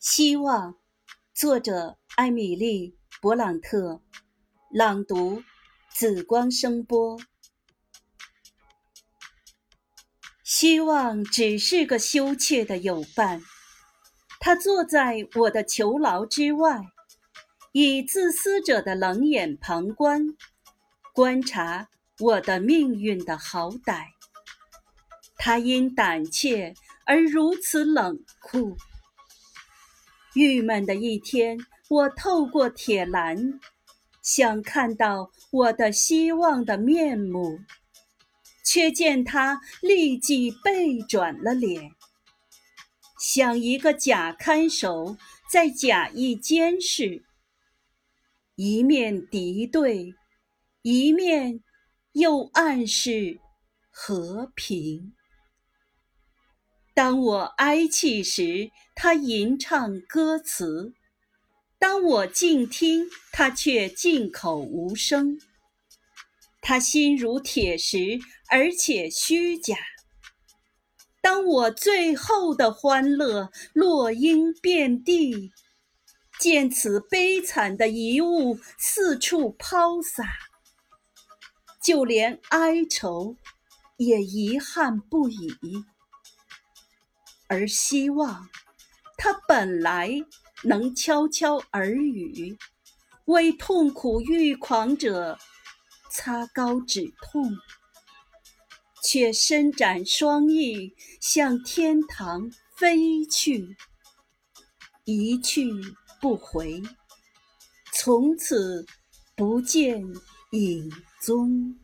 希望，作者艾米丽·勃朗特，朗读紫光声波。希望只是个羞怯的友伴，他坐在我的囚牢之外，以自私者的冷眼旁观，观察我的命运的好歹。他因胆怯而如此冷酷。郁闷的一天，我透过铁栏，想看到我的希望的面目，却见他立即背转了脸，像一个假看守在假意监视，一面敌对，一面又暗示和平。当我哀泣时，他吟唱歌词；当我静听，他却静口无声。他心如铁石，而且虚假。当我最后的欢乐落英遍地，见此悲惨的遗物四处抛洒，就连哀愁也遗憾不已。而希望，它本来能悄悄耳语，为痛苦欲狂者擦膏止痛，却伸展双翼向天堂飞去，一去不回，从此不见影踪。